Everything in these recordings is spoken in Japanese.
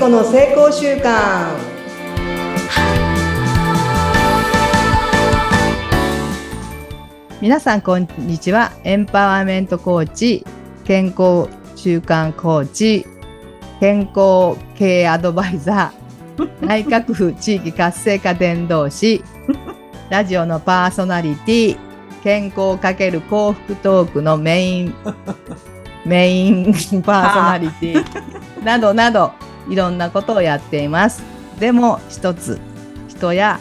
子の成功習慣皆さんこんにちは。エンパワーメントコーチ健康習慣コーチ健康経営アドバイザー 内閣府地域活性化伝道師ラジオのパーソナリティ健康かける幸福トークのメインメインパーソナリティ などなどいろんなことをやっています。でも一つ人や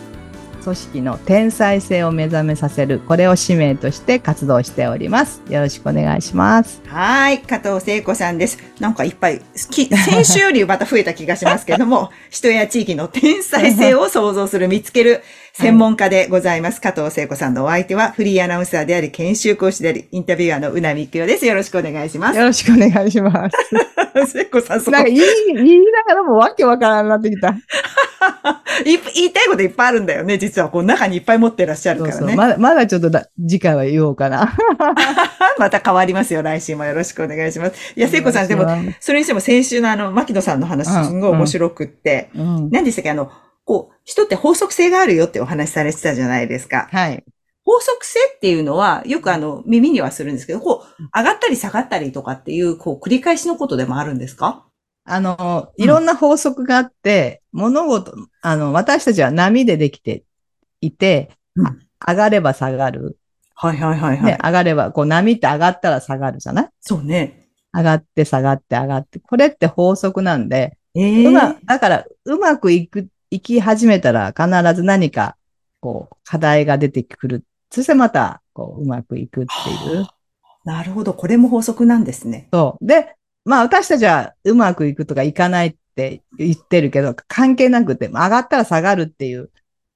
組織の天才性を目覚めさせるこれを使命として活動しております。よろしくお願いします。はい、加藤聖子さんです。なんかいっぱい、き先週よりまた増えた気がしますけども、人や地域の天才性を創造する、見つける専門家でございます。加藤聖子さんのお相手は、フリーアナウンサーであり、研修講師であり、インタビュアーのうなみくよです。よろしくお願いします。よろしくお願いします。聖子さん、そこなんか言い言いながらもわけわからんなってきた。い言いたいこといっぱいあるんだよね。実はこう中にいっぱい持ってらっしゃるからね。そうそうまだまだちょっとだ次回は言おうかな。また変わりますよ。来週もよろしくお願いします。いや、聖子さん、でも、それにしても先週のあの、牧野さんの話、うんすんごい面白くって、ますうん。何でしたっけ？あの、こう、人って法則性があるよってお話しされてたじゃないですか。はい。法則性っていうのは、よくあの、耳にはするんですけど、こう、上がったり下がったりとかっていう、こう、繰り返しのことでもあるんですか？あの、いろんな法則があって、物事、あの、私たちは波でできていて、うんあ上がれば下がる。はいはいはいはい。ね、上がれば、こう波って上がったら下がるじゃない？そうね。上がって下がって上がって。これって法則なんで、ええうま、だから、うまくいく、いき始めたら必ず何か、こう、課題が出てくる。そしてまた、こう、うまくいくっていう。なるほど。これも法則なんですね。そう。で、まあ私たちはうまくいくとかいかないって言ってるけど、関係なくて、上がったら下がるっていう、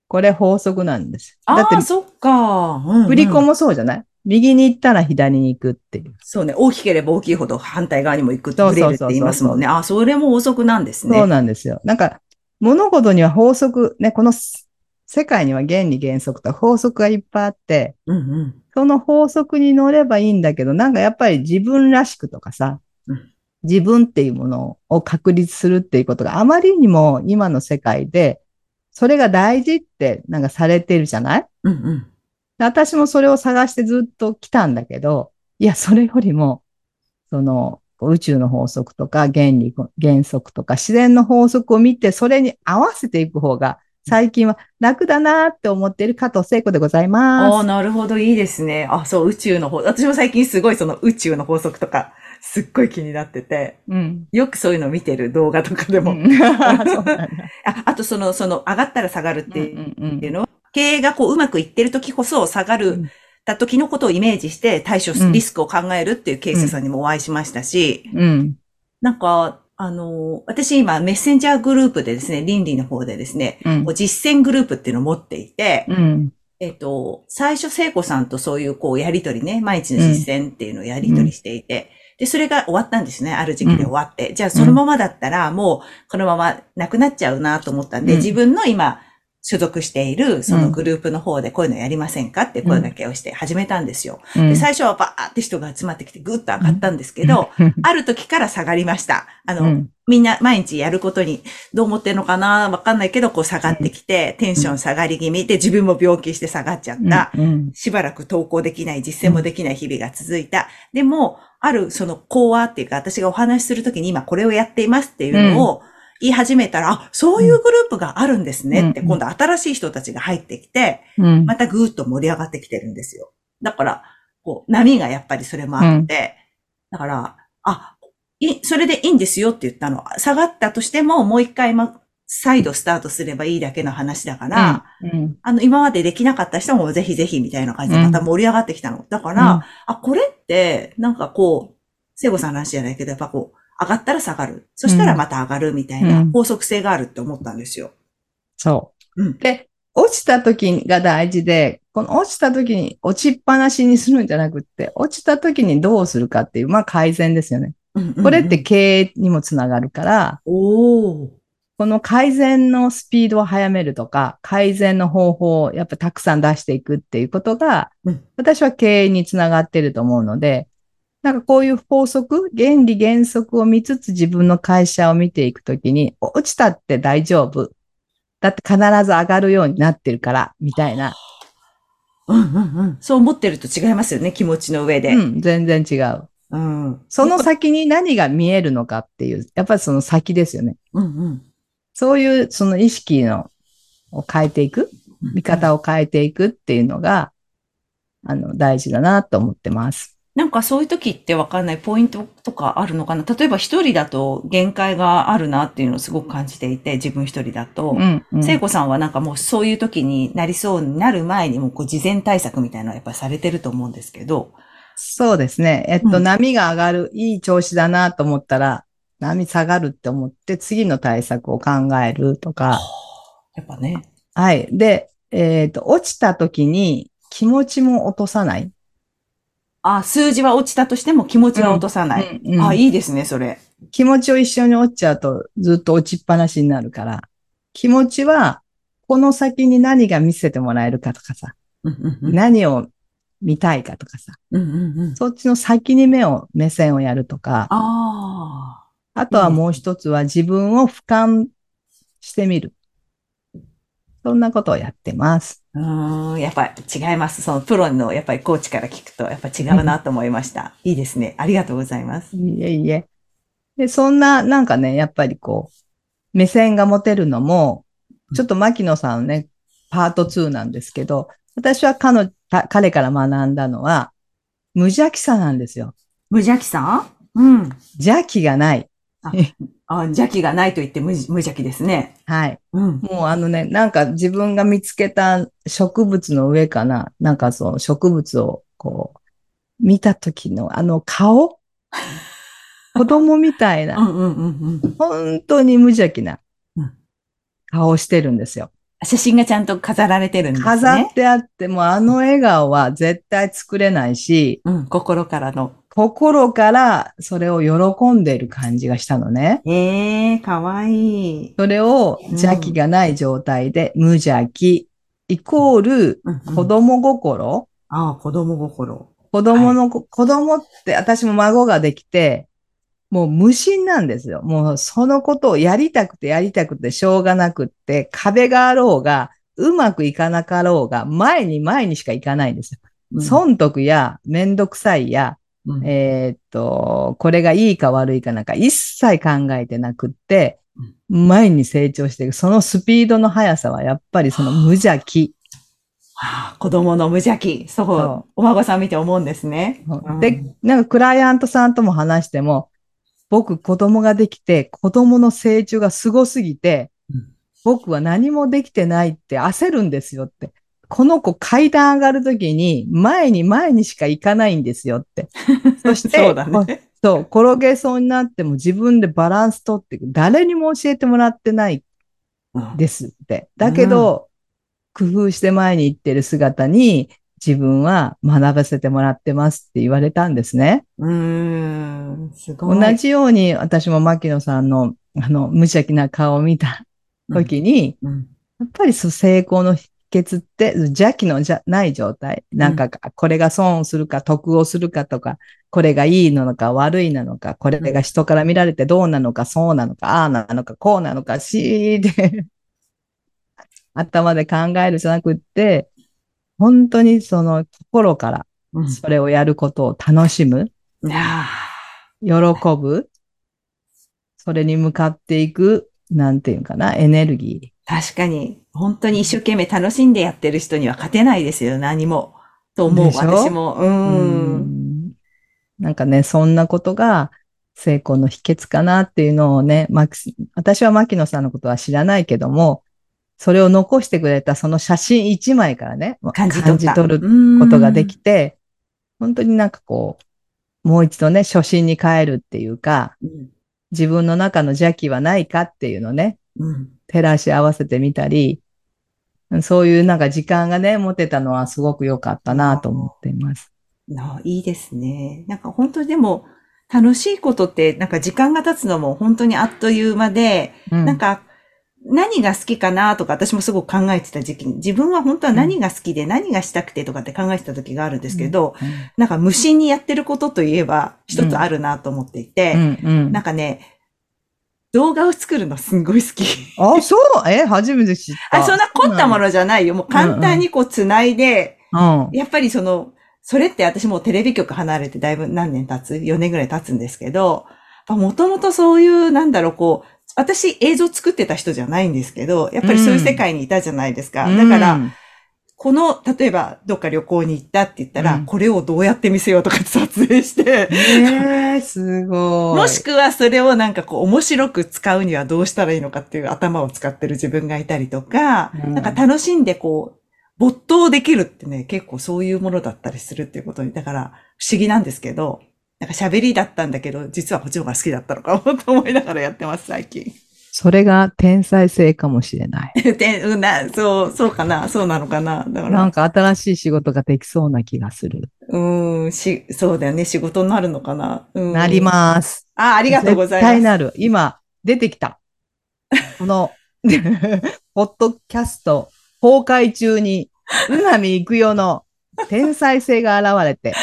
これ法則なんです。だってああ、、そっか。うんうん振り子もそうじゃない？右に行ったら左に行くっていう。そうね。大きければ大きいほど反対側にも行くって言いますもんね。あ、それも法則なんですね。そうなんですよ。なんか、物事には法則、ね、このす世界には原理原則と法則がいっぱいあって、うんうん。その法則に乗ればいいんだけど、なんかやっぱり自分らしくとかさうん、自分っていうものを確立するっていうことがあまりにも今の世界で、それが大事ってなんかされてるじゃない？うんうん。私もそれを探してずっと来たんだけど、いや、それよりも、その、宇宙の法則とか原理、原則とか自然の法則を見て、それに合わせていく方が、最近は楽だなって思っている加藤聖子でございああ、ます。なるほど。いいですね。あ、そう、宇宙の法、私も最近すごいその宇宙の法則とか、すっごい気になってて、うん。よくそういうの見てる動画とかでも。うんあ あとその、その、上がったら下がるっていううんうんのは、経営がこう、うまくいってる時こそ下がうんる、た時のことをイメージして対処す、うんリスクを考えるっていうケースさんにもお会いしましたし、うん。なんか、あの、私今メッセンジャーグループでですね、倫理の方でですね、うん実践グループっていうのを持っていて、うん。えっと、最初聖子さんとそういうこうやりとりね、毎日の実践っていうのをやりとりしていて、で、それが終わったんですね。ある時期で終わって。じゃあそのままだったらもうこのままなくなっちゃうなと思ったんで、うん自分の今所属しているそのグループの方でこういうのやりませんかって声掛けをして始めたんですよ。うん。で、最初はバーって人が集まってきてぐっと上がったんですけど、ある時から下がりました。あの、うん。みんな毎日やることにどう思ってるのかなわかんないけど、こう下がってきて、テンション下がり気味で自分も病気して下がっちゃった。うん。しばらく投稿できない、実践もできない日々が続いた。でも、あるその講話っていうか、私がお話しするときに今これをやっていますっていうのを言い始めたら、あ、そういうグループがあるんですねって、うん今度新しい人たちが入ってきて、うんまたぐーっと盛り上がってきてるんですよ。だから、こう、波がやっぱりそれもあって、だから、あ、い、それでいいんですよって言ったの。下がったとしても、もう一回ま、再度スタートすればいいだけの話だから、うんあの、今までできなかった人もぜひぜひみたいな感じでまた盛り上がってきたの。だから、うんあ、これって、なんかこう、聖子さんの話じゃないけど、やっぱこう、上がったら下がる。そしたらまた上がるみたいなうん法則性があるって思ったんですよ。そう。うんで、落ちた時が大事で、この落ちた時に落ちっぱなしにするんじゃなくって、落ちた時にどうするかっていう、まあ改善ですよね。うんうんうんこれって、経営にもつながるから。この改善のスピードを速めるとか、改善の方法をやっぱたくさん出していくっていうことが、うん私は経営につながってると思うので、なんかこういう法則、原理原則を見つつ自分の会社を見ていくときに、落ちたって大丈夫。だって必ず上がるようになってるから、みたいな。うんうんうん。そう思ってると違いますよね、気持ちの上で。うん、全然違う。うん。その先に何が見えるのかっていう、やっぱりその先ですよね。うんうん。そういうその意識のを変えていく、見方を変えていくっていうのが、あの、大事だなと思ってます。なんかそういう時ってわかんないポイントとかあるのかな？例えば一人だと限界があるなっていうのをすごく感じていて、自分一人だと。うん、うん。聖子さんはなんかもうそういう時になりそうになる前にもこう事前対策みたいなのはやっぱりされてると思うんですけど。そうですね。えっと、うん波が上がる、いい調子だなと思ったら、波下がるって思って、次の対策を考えるとか。やっぱね。はい。で、えっと、落ちた時に気持ちも落とさない。あ、数字は落ちたとしても気持ちは落とさない。うんうんあ、いいですね、それ。気持ちを一緒に落ちちゃうとずっと落ちっぱなしになるから、気持ちは、この先に何が見せてもらえるかとかさ、何を見たいかとかさ。そっちの先に目を、目線をやるとか、ああとはもう一つは自分を俯瞰してみる。そんなことをやってます。あ。うーん、やっぱ違います。そのプロのやっぱりコーチから聞くとやっぱ違うなと思いました。いいですね。ありがとうございます。いえいえ。で、そんな、なんかね、やっぱりこう、目線が持てるのも、ちょっと牧野さんね、パート2なんですけど、私は彼のか彼から学んだのは、無邪気さなんですよ。無邪気さ？んうん。邪気がない。あ、邪気がないと言って無無邪気ですね。はい。うん。もうあのね、なんか自分が見つけた植物の上かな。なんかその植物をこう、見た時のあの顔？子供みたいな、うんうんうんうん。本当に無邪気なうん顔をしてるんですよ。写真がちゃんと飾られてるんですね。飾ってあってもあの笑顔は絶対作れないし、うん、心からの。心からそれを喜んでいる感じがしたのね。ええかわいい。それを邪気がない状態で無邪気イコールうんうん子供心、ああ、子供心。子供の、子供って私も孫ができて、もう無心なんですよ。もうそのことをやりたくてやりたくてしょうがなくって、壁があろうが、うまくいかなかろうが、前に前にしか行かないんですよ。うん損得やめんどくさいや、うんえーっと、これがいいか悪いかなんか一切考えてなくって、前に成長していく。そのスピードの速さはやっぱりその無邪気。はあ子供の無邪気。そう。そうお孫さん見て思うんですね。うんで、なんかクライアントさんとも話しても、僕子供ができて、子供の成長がすごすぎてうん、僕は何もできてないって焦るんですよって。この子階段上がるときに前に前にしか行かないんですよって。そして、そうだね。そう、転げそうになっても自分でバランス取っていく。誰にも教えてもらってないうんですって。だけど、工夫して前に行ってる姿に自分は学ばせてもらってますって言われたんですね。うーん。すごい。同じように私も牧野さんのあの無邪気な顔を見た時に、うん。やっぱりそう成功の秘訣って邪気のじゃない状態。なんか、これが損をするか得をするかとか、これがいいのか悪いなのか、これが人から見られてどうなのか、そうなのか、ああなのか、こうなのか、しーで、頭で考えるじゃなくって、本当にその心からうん。それをやることを楽しむ、あ喜ぶ、それに向かっていく、なんていうかな、エネルギあ確かに、本当に一生懸命楽しんでやってる人には勝てないですよ、何も。と思う、私も。うー。ん。んなんかね、そんなことが成功の秘訣かなっていうのをね、マ私は牧野さんのことは知らないけども、それを残してくれたその写真一枚からね、感じ取。るることができて、本当になんかこう、もう一度ね、初心に帰るっていうか、うん。自分の中の邪気はないかっていうのをね、うん。照らし合わせてみたり、そういうなんか時間がね、持てたのはすごく良かったなと思っています。あいいですね。なんか本当にでも、楽しいことって、なんか時間が経つのも本当にあっという間で、うん。なんか、何が好きかなとか私もすごく考えてた時期に、自分は本当は何が好きで何がしたくてとかって考えてた時があるんですけど、なんか無心にやってることといえば一つあるなと思っていて、うん。うん。なんかね、動画を作るのすんごい好き。あ、そう？え初めて知った。あ、そんな凝ったものじゃないよ。もう簡単にこう繋いで、うん。やっぱりその、それって私もうテレビ局離れてだいぶ何年経つ ?4 年ぐらい経つんですけど、もともとそういう、なんだろう、こう、私映像作ってた人じゃないんですけど、やっぱりそういう世界にいたじゃないですか。だから、うんこの、例えばどっか旅行に行ったって言ったら、うんこれをどうやって見せようとかって撮影して、えー、すごい。もしくはそれをなんかこう面白く使うにはどうしたらいいのかっていう頭を使ってる自分がいたりとか、うんなんか楽しんでこう、没頭できるってね、結構そういうものだったりするっていうことに、だから不思議なんですけど、なんか喋りだったんだけど、実はこっちの方が好きだったのかもと思いながらやってます、最近。それが天才性かもしれない。で、うんな、そう、そうかな、そうなのかな。だから、なんか新しい仕事ができそうな気がする。うん、し、そうだよね、仕事になるのかな。うん、なります。あ、ありがとうございます。絶対なる。今、出てきた。この、ポッドキャスト公開中に、うなみいくよの天才性が現れて、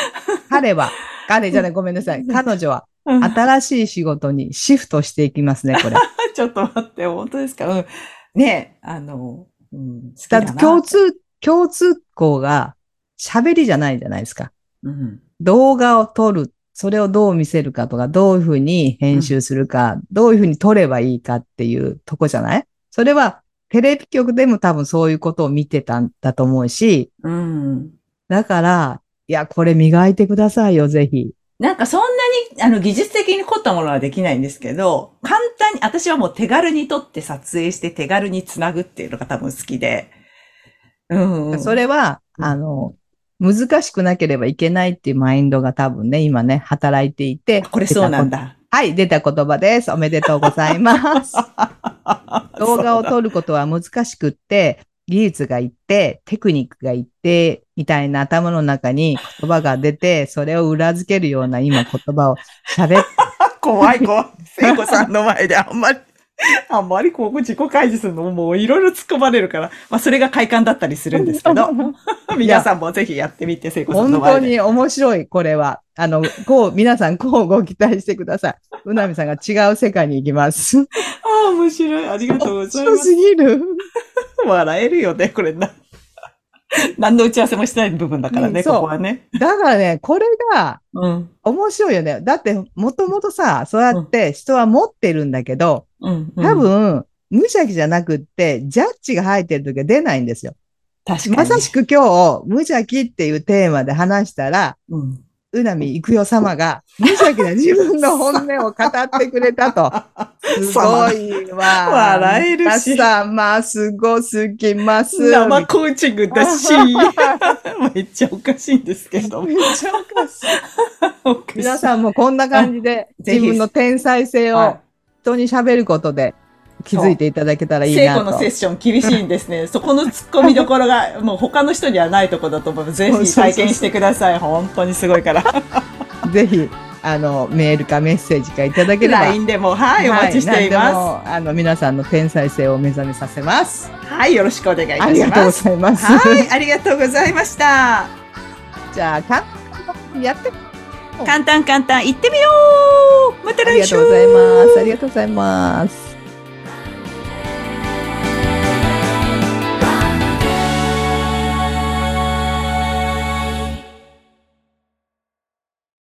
彼は、彼じゃない、ごめんなさい。彼女はうん新しい仕事にシフトしていきますね、これ。ちょっと待って、本当ですか？うん。ねえ、あの、うん、だ共通、共通項が喋りじゃないじゃないですか。うん。動画を撮る、それをどう見せるかとか、どういうふうに編集するか、どういうふうに撮ればいいかっていうとこじゃない？それはテレビ局でも多分そういうことを見てたんだと思うし、うん。だから、いや、これ磨いてくださいよ、ぜひ。なんかそんなに、あの、技術的に凝ったものはできないんですけど、簡単に、私はもう手軽に撮って撮影して手軽につなぐっていうのが多分好きで。うん、うん。それは、うんあの、難しくなければいけないっていうマインドが多分ね、今ね、働いていて。これそうなんだ。はい、出た言葉です。おめでとうございます。動画をる。撮ることは難しくって、技術がいって、テクニックがいって、みたいな頭の中に言葉が出て、それを裏付けるような今言葉を喋っ怖い怖い。聖子さんの前であんまり、あんまりここ自己開示するのもういろいろ突っ込まれるから、まあそれが快感だったりするんですけど、皆さんもぜひやってみて、聖子さん本の前で。当に面白い、これは。あの、こう、皆さん、こうご期待してください。うなみさんが違う世界に行きます。ああ、面白い。ありがとうござい面白ます。すぎる。笑えるよね、これな。何の打ち合わせもしてない部分だからね、ここはね。だからね、これがうん。面白いよね。だって、もともとさ、そうやって人は持ってるんだけど、うん。多分、無邪気じゃなくって、ジャッジが入ってる時は出ないんですよ。確かに。まさしく今日、無邪気っていうテーマで話したら、うん。うなみいくよ様が、無邪気な自分の本音を語ってくれたと。すごいわ。笑えるし皆様、すごすぎます。生コーチングだし、めっちゃおかしいんですけど。めっちゃおかしい。皆さんもこんな感じで、自分の天才性をは人に喋ることで気づいていただけたらいいなと。聖子のセッション厳しいんですね。そこの突っ込みどころが、もう他の人にはないところだと思うので、ぜひ体験してください。本当にすごいから。ぜひ、あの、メールかメッセージかいただければ。LINE でも、はい、お待ちしていは何でまもあの、皆さんの天才性を目覚めさせます。す。はい、よろしくお願いいたありがとうごします。ざいます。はい、ありがとうございました。じゃあ、かやって、簡単簡単、行ってみようまた来週ありがとうございます。ありがとうございます。